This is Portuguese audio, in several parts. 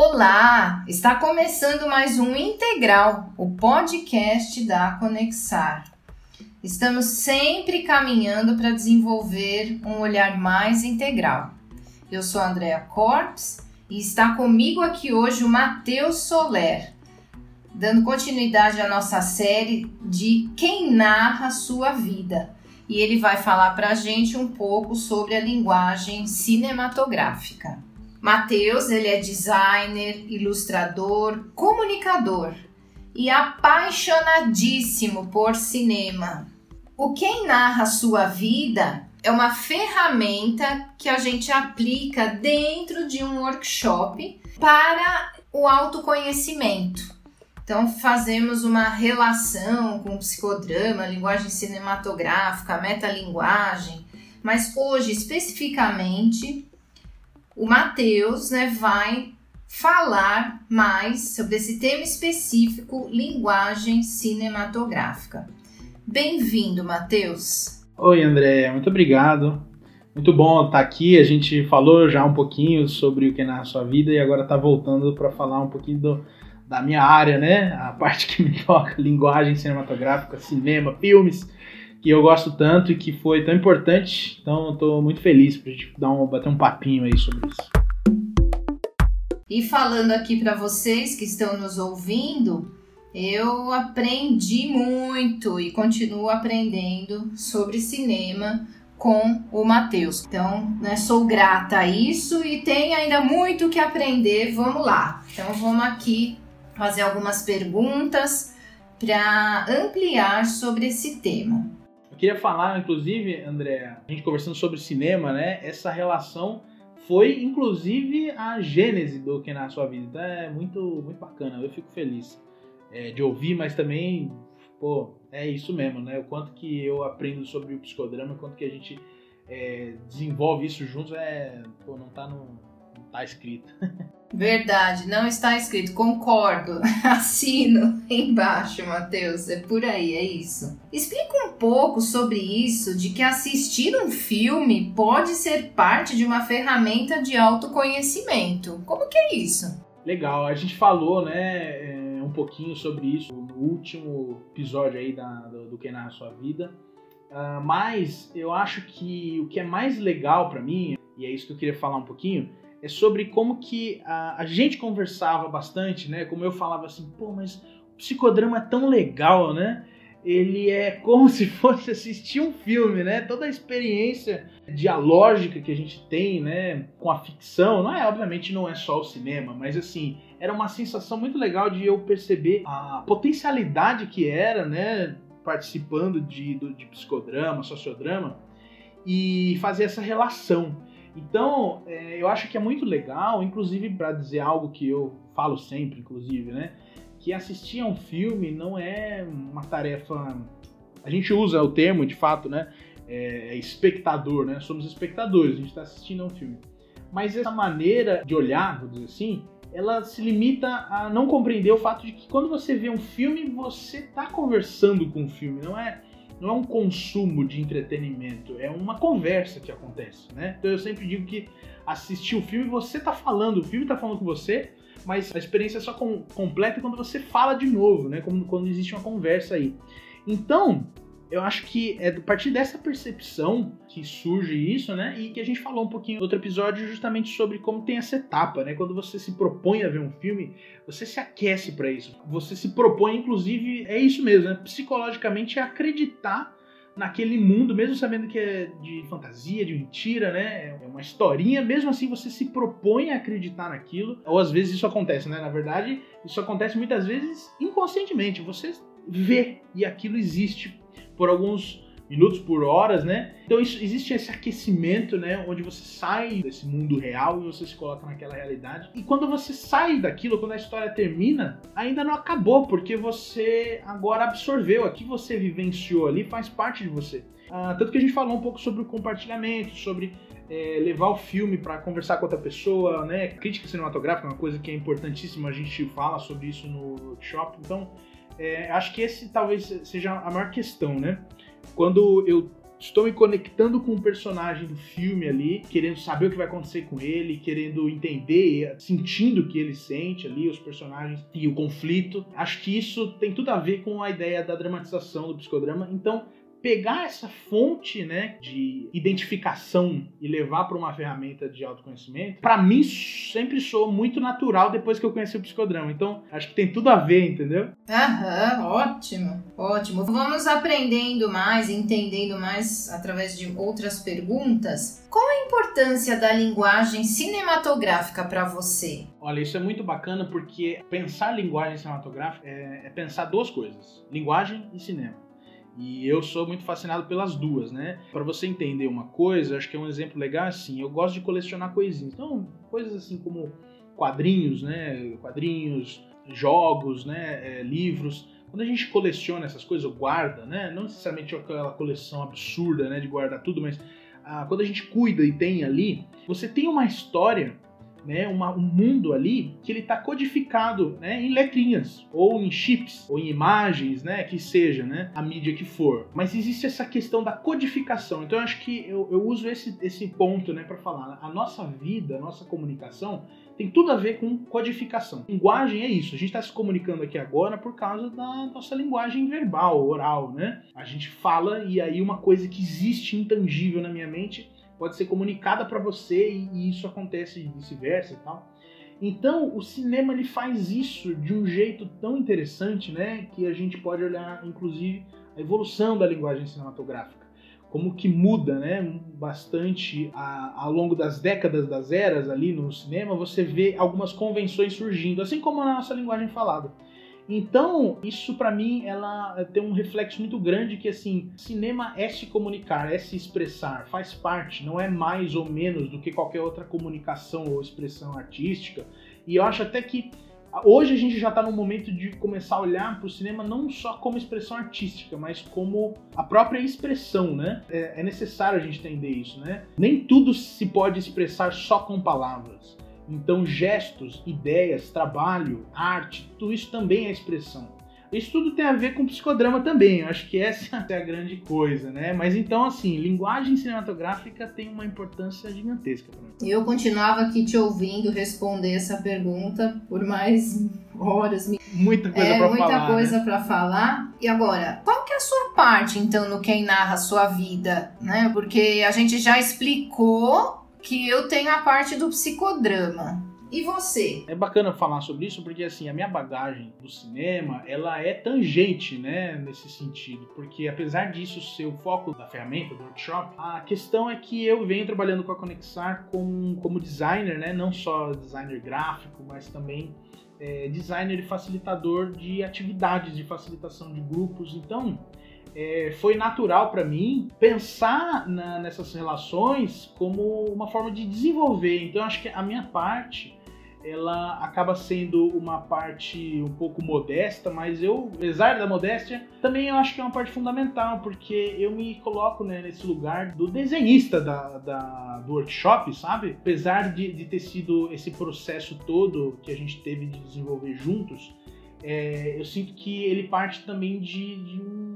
Olá! Está começando mais um Integral, o podcast da Conexar. Estamos sempre caminhando para desenvolver um olhar mais integral. Eu sou a Andrea Corps e está comigo aqui hoje o Matheus Soler, dando continuidade à nossa série de Quem Narra Sua Vida. E ele vai falar para a gente um pouco sobre a linguagem cinematográfica. Matheus, ele é designer, ilustrador, comunicador e apaixonadíssimo por cinema. O Quem Narra Sua Vida é uma ferramenta que a gente aplica dentro de um workshop para o autoconhecimento. Então, fazemos uma relação com psicodrama, linguagem cinematográfica, metalinguagem, mas hoje, especificamente, o Matheus né, vai falar mais sobre esse tema específico, linguagem cinematográfica. Bem-vindo, Matheus. Oi, André, muito obrigado. Muito bom estar aqui. A gente falou já um pouquinho sobre o que é na sua vida e agora está voltando para falar um pouquinho do, da minha área, né? A parte que me toca, linguagem cinematográfica, cinema, filmes que eu gosto tanto e que foi tão importante. Então, estou muito feliz para a gente dar um, bater um papinho aí sobre isso. E falando aqui para vocês que estão nos ouvindo, eu aprendi muito e continuo aprendendo sobre cinema com o Matheus. Então, né, sou grata a isso e tem ainda muito que aprender. Vamos lá. Então, vamos aqui fazer algumas perguntas para ampliar sobre esse tema queria falar, inclusive, André, a gente conversando sobre cinema, né? Essa relação foi, inclusive, a gênese do que na sua vida. Então é muito, muito bacana. Eu fico feliz é, de ouvir, mas também, pô, é isso mesmo, né? O quanto que eu aprendo sobre o psicodrama, o quanto que a gente é, desenvolve isso juntos, é, pô, não tá no, não tá escrito. Verdade, não está escrito. Concordo. Assino embaixo, Matheus. É por aí, é isso. Explica um pouco sobre isso de que assistir um filme pode ser parte de uma ferramenta de autoconhecimento. Como que é isso? Legal, a gente falou, né, é, um pouquinho sobre isso no último episódio aí da, do, do Que Na Sua Vida. Uh, mas eu acho que o que é mais legal para mim, e é isso que eu queria falar um pouquinho, é sobre como que a, a, gente conversava bastante, né? Como eu falava assim, pô, mas o psicodrama é tão legal, né? Ele é como se fosse assistir um filme, né? Toda a experiência dialógica que a gente tem, né, com a ficção, não é, obviamente não é só o cinema, mas assim, era uma sensação muito legal de eu perceber a potencialidade que era, né, participando de, de psicodrama, sociodrama e fazer essa relação. Então, é, eu acho que é muito legal, inclusive para dizer algo que eu falo sempre, inclusive, né? Que assistir a um filme não é uma tarefa. A gente usa o termo, de fato, né? É, é espectador, né? Somos espectadores, a gente está assistindo a um filme. Mas essa maneira de olhar, vou dizer assim, ela se limita a não compreender o fato de que quando você vê um filme, você está conversando com o filme, não é não é um consumo de entretenimento, é uma conversa que acontece, né? Então eu sempre digo que assistir o filme, você tá falando, o filme tá falando com você, mas a experiência é só com, completa quando você fala de novo, né? Quando, quando existe uma conversa aí. Então, eu acho que é a partir dessa percepção que surge isso, né? E que a gente falou um pouquinho no outro episódio justamente sobre como tem essa etapa, né? Quando você se propõe a ver um filme, você se aquece para isso. Você se propõe, inclusive, é isso mesmo, né? Psicologicamente, a acreditar naquele mundo, mesmo sabendo que é de fantasia, de mentira, né? É uma historinha, mesmo assim você se propõe a acreditar naquilo. Ou às vezes isso acontece, né? Na verdade, isso acontece muitas vezes inconscientemente. Você vê e aquilo existe por alguns minutos, por horas, né? Então isso, existe esse aquecimento, né? Onde você sai desse mundo real e você se coloca naquela realidade. E quando você sai daquilo, quando a história termina, ainda não acabou, porque você agora absorveu, aqui você vivenciou ali, faz parte de você. Ah, tanto que a gente falou um pouco sobre o compartilhamento, sobre é, levar o filme para conversar com outra pessoa, né? Crítica cinematográfica é uma coisa que é importantíssima, a gente fala sobre isso no workshop. Então, é, acho que esse talvez seja a maior questão, né? Quando eu estou me conectando com o personagem do filme ali, querendo saber o que vai acontecer com ele, querendo entender, sentindo o que ele sente ali, os personagens e o conflito. Acho que isso tem tudo a ver com a ideia da dramatização do psicodrama. Então, pegar essa fonte né, de identificação e levar para uma ferramenta de autoconhecimento, para mim sempre soou muito natural depois que eu conheci o psicodrama. Então, acho que tem tudo a ver, entendeu? Aham, ótimo, ótimo. Vamos aprendendo mais, entendendo mais através de outras perguntas. Qual a importância da linguagem cinematográfica para você? Olha, isso é muito bacana porque pensar linguagem cinematográfica é, é pensar duas coisas: linguagem e cinema. E eu sou muito fascinado pelas duas, né? Para você entender uma coisa, acho que é um exemplo legal assim. Eu gosto de colecionar coisinhas. Então, coisas assim como quadrinhos, né? Quadrinhos, jogos, né? É, livros. Quando a gente coleciona essas coisas, guarda, né? Não necessariamente aquela coleção absurda, né? De guardar tudo, mas ah, quando a gente cuida e tem ali, você tem uma história né, uma, um mundo ali que ele está codificado né, em letrinhas, ou em chips, ou em imagens, né, que seja né, a mídia que for. Mas existe essa questão da codificação. Então eu acho que eu, eu uso esse, esse ponto né, para falar. A nossa vida, a nossa comunicação tem tudo a ver com codificação. Linguagem é isso. A gente está se comunicando aqui agora por causa da nossa linguagem verbal, oral, né? A gente fala e aí uma coisa que existe intangível na minha mente pode ser comunicada para você e, e, isso acontece vice-versa e tal. Então, o cinema ele faz isso de um jeito tão interessante, né, que a gente pode olhar inclusive a evolução da linguagem cinematográfica, como que muda, né, bastante a, ao longo das décadas das eras ali no cinema, você vê algumas convenções surgindo, assim como na nossa linguagem falada. Então, isso para mim, ela tem um reflexo muito grande que assim, cinema é se comunicar, é se expressar, faz parte, não é mais ou menos do que qualquer outra comunicação ou expressão artística. E eu acho até que hoje a gente já está no momento de começar a olhar para o cinema não só como expressão artística, mas como a própria expressão, né? É, é necessário a gente entender isso, né? Nem tudo se pode expressar só com palavras. Então, gestos, ideias, trabalho, arte, tudo isso também é expressão. Isso tudo tem a ver com psicodrama também, eu acho que essa é a grande coisa, né? Mas então, assim, linguagem cinematográfica tem uma importância gigantesca para mim. Eu continuava aqui te ouvindo responder essa pergunta por mais horas. Muita coisa é, para falar. Muita coisa né? para falar. E agora, qual que é a sua parte, então, no Quem Narra a Sua Vida? Né? Porque a gente já explicou que eu tenho a parte do psicodrama. E você? É bacana falar sobre isso porque assim, a minha bagagem do cinema, ela é tangente, né, nesse sentido, porque apesar disso ser o foco da ferramenta do workshop, a questão é que eu venho trabalhando com a Conexar como, como designer, né, não só designer gráfico, mas também é, designer e facilitador de atividades de facilitação de grupos. Então, é, foi natural para mim pensar na, nessas relações como uma forma de desenvolver. Então, acho que a minha parte ela acaba sendo uma parte um pouco modesta, mas eu, apesar da modéstia, também eu acho que é uma parte fundamental, porque eu me coloco né, nesse lugar do desenhista da, da, do workshop, sabe? Apesar de, de ter sido esse processo todo que a gente teve de desenvolver juntos, é, eu sinto que ele parte também de, de um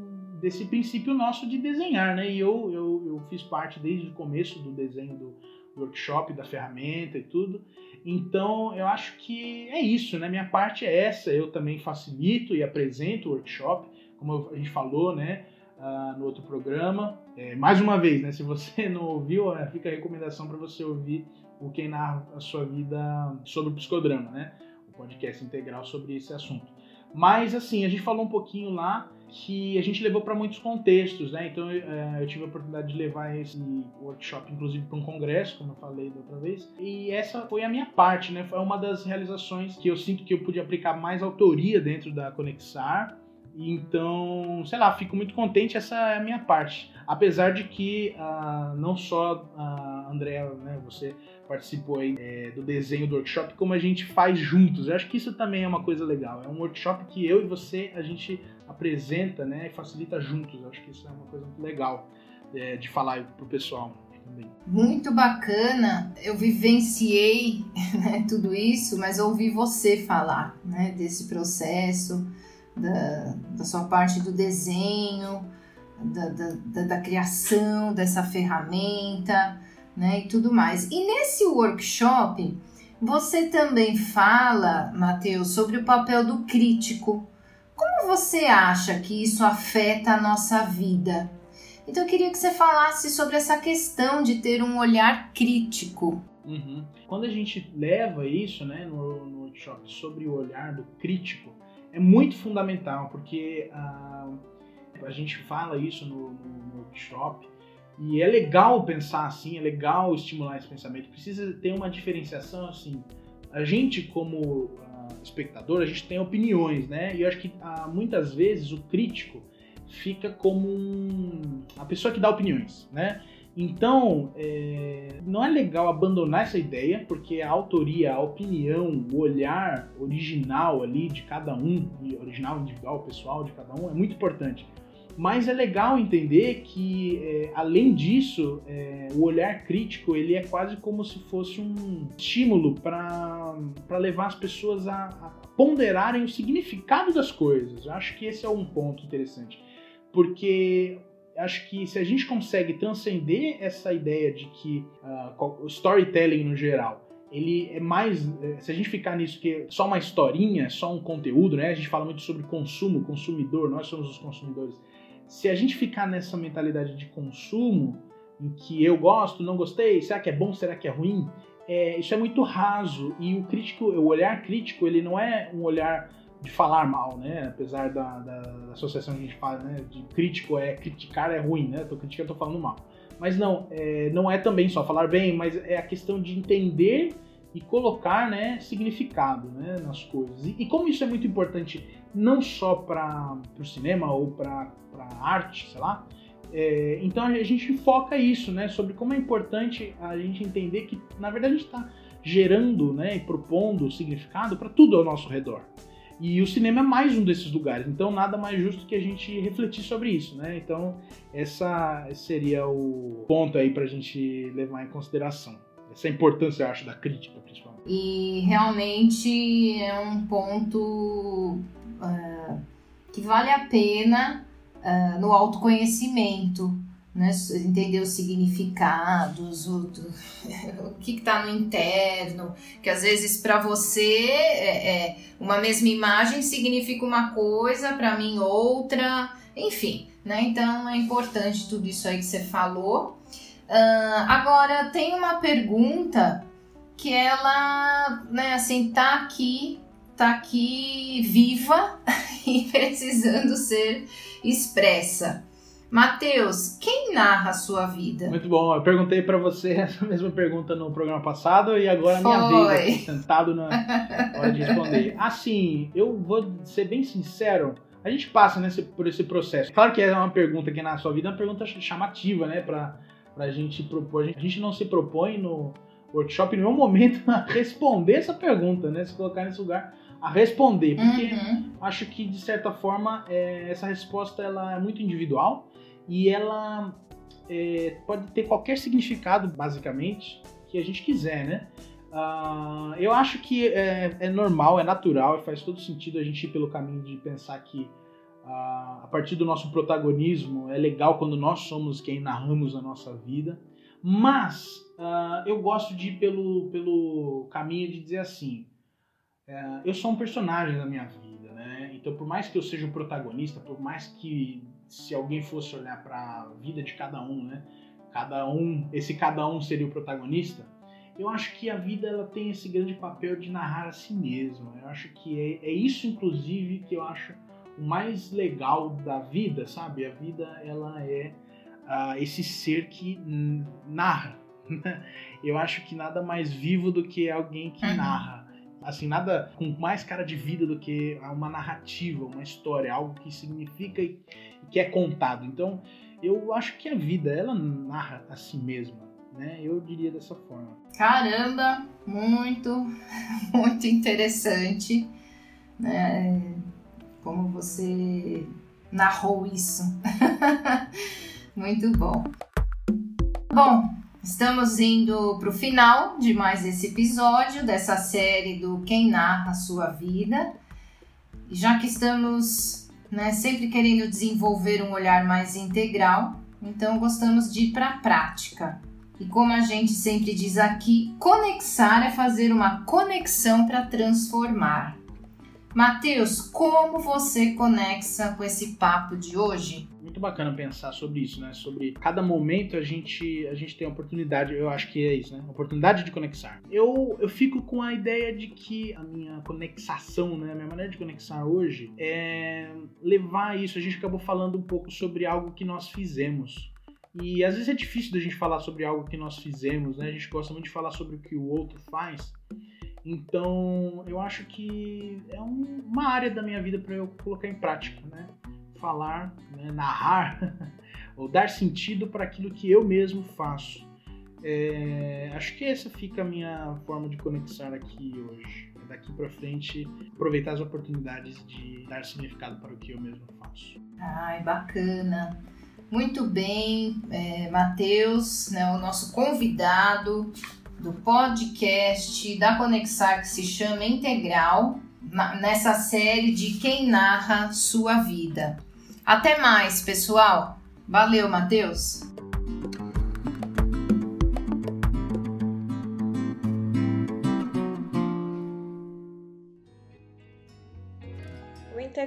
desse princípio nosso de desenhar, né? E eu, eu, eu fiz parte desde o começo do desenho do workshop, da ferramenta e tudo. Então, eu acho que é isso, né? Minha parte é essa. Eu também facilito e apresento o workshop, como a gente falou, né? Uh, no outro programa. É, mais uma vez, né? Se você não ouviu, fica a recomendação para você ouvir o Quem Narra a Sua Vida sobre o Psicodrama, né? O podcast integral sobre esse assunto. Mas, assim, a gente falou um pouquinho lá que a gente levou para muitos contextos, né? Então é, eu tive a oportunidade de levar esse workshop, inclusive, para um congresso, como eu falei da outra vez. E essa foi a minha parte, né? Foi uma das realizações que eu sinto que eu pude aplicar mais autoria dentro da Conexar. Então, sei lá, fico muito contente, essa é a minha parte. Apesar de que uh, não só a Andrea, né, você participou aí é, do desenho do workshop, como a gente faz juntos. Eu acho que isso também é uma coisa legal. É um workshop que eu e você, a gente apresenta né, e facilita juntos. Eu acho que isso é uma coisa muito legal é, de falar pro pessoal. Também. Muito bacana, eu vivenciei né, tudo isso, mas ouvi você falar né, desse processo, da, da sua parte do desenho, da, da, da criação dessa ferramenta, né, e tudo mais. E nesse workshop, você também fala, Matheus, sobre o papel do crítico. Como você acha que isso afeta a nossa vida? Então eu queria que você falasse sobre essa questão de ter um olhar crítico. Uhum. Quando a gente leva isso né, no, no workshop sobre o olhar do crítico, é muito fundamental, porque uh, a gente fala isso no, no, no workshop, e é legal pensar assim, é legal estimular esse pensamento. Precisa ter uma diferenciação assim. A gente, como uh, espectador, a gente tem opiniões, né? E eu acho que uh, muitas vezes o crítico fica como um, a pessoa que dá opiniões, né? Então, é, não é legal abandonar essa ideia, porque a autoria, a opinião, o olhar original ali de cada um, original individual, pessoal de cada um, é muito importante. Mas é legal entender que, é, além disso, é, o olhar crítico ele é quase como se fosse um estímulo para levar as pessoas a, a ponderarem o significado das coisas. Eu acho que esse é um ponto interessante. Porque acho que se a gente consegue transcender essa ideia de que uh, o storytelling no geral ele é mais. É, se a gente ficar nisso que é só uma historinha, só um conteúdo, né? A gente fala muito sobre consumo, consumidor, nós somos os consumidores se a gente ficar nessa mentalidade de consumo, em que eu gosto, não gostei, será que é bom, será que é ruim, é, isso é muito raso. E o crítico, o olhar crítico, ele não é um olhar de falar mal, né? Apesar da, da, da associação que a gente fala, né? De crítico é criticar é ruim, né? Tô criticando, tô falando mal. Mas não, é, não é também só falar bem, mas é a questão de entender e colocar né, significado né, nas coisas. E, e como isso é muito importante não só para o cinema ou para arte, sei lá, é, então a gente foca isso, né, sobre como é importante a gente entender que, na verdade, a gente está gerando né, e propondo significado para tudo ao nosso redor. E o cinema é mais um desses lugares, então nada mais justo que a gente refletir sobre isso, né? Então, essa seria o ponto aí para a gente levar em consideração. Essa importância, acho, da crítica, principalmente. E realmente é um ponto uh, que vale a pena uh, no autoconhecimento, né? entender os significados, o, o que está no interno, que às vezes para você é, é, uma mesma imagem significa uma coisa, para mim outra, enfim, né? Então é importante tudo isso aí que você falou. Uh, agora, tem uma pergunta que ela, né, assim, tá aqui, tá aqui viva e precisando ser expressa. Mateus, quem narra a sua vida? Muito bom. Eu perguntei para você essa mesma pergunta no programa passado e agora Foi. minha vez aqui sentado na hora de responder. Assim, eu vou ser bem sincero. A gente passa nesse, por esse processo. Claro que é uma pergunta que na sua vida é uma pergunta chamativa, né? Pra, para a gente propor. A gente não se propõe no workshop em nenhum momento a responder essa pergunta, né? Se colocar nesse lugar a responder, porque uhum. acho que de certa forma é, essa resposta ela é muito individual e ela é, pode ter qualquer significado, basicamente, que a gente quiser, né? Uh, eu acho que é, é normal, é natural e faz todo sentido a gente ir pelo caminho de pensar que a partir do nosso protagonismo, é legal quando nós somos quem narramos a nossa vida, mas uh, eu gosto de ir pelo, pelo caminho de dizer assim: uh, eu sou um personagem da minha vida, né? Então, por mais que eu seja o protagonista, por mais que se alguém fosse olhar para a vida de cada um, né? Cada um, esse cada um seria o protagonista. Eu acho que a vida ela tem esse grande papel de narrar a si mesma. Eu acho que é, é isso, inclusive, que eu acho o mais legal da vida, sabe? A vida ela é uh, esse ser que narra. Eu acho que nada mais vivo do que alguém que uhum. narra. Assim, nada com mais cara de vida do que uma narrativa, uma história, algo que significa e que é contado. Então, eu acho que a vida ela narra a si mesma. Né? Eu diria dessa forma. Caramba, muito, muito interessante. Né? Como você narrou isso. Muito bom. Bom, estamos indo para o final de mais esse episódio dessa série do Quem Narra a Sua Vida. E já que estamos né? Sempre querendo desenvolver um olhar mais integral, então gostamos de ir para a prática. E como a gente sempre diz aqui, conexar é fazer uma conexão para transformar. Mateus, como você conexa com esse papo de hoje? Muito bacana pensar sobre isso, né? Sobre cada momento a gente a gente tem a oportunidade, eu acho que é isso, né? Oportunidade de conexar. Eu, eu fico com a ideia de que a minha conexação, né? A minha maneira de conexar hoje é levar isso. A gente acabou falando um pouco sobre algo que nós fizemos. E às vezes é difícil da gente falar sobre algo que nós fizemos, né? A gente gosta muito de falar sobre o que o outro faz. Então, eu acho que é um, uma área da minha vida para eu colocar em prática, né? Falar, né? narrar, ou dar sentido para aquilo que eu mesmo faço. É, acho que essa fica a minha forma de conexar aqui hoje. Daqui para frente, aproveitar as oportunidades de dar significado para o que eu mesmo faço. Ai, bacana. Muito bem, é, Matheus, né, o nosso convidado do podcast da Conexar que se chama Integral, nessa série de Quem Narra Sua Vida. Até mais, pessoal. Valeu, Matheus.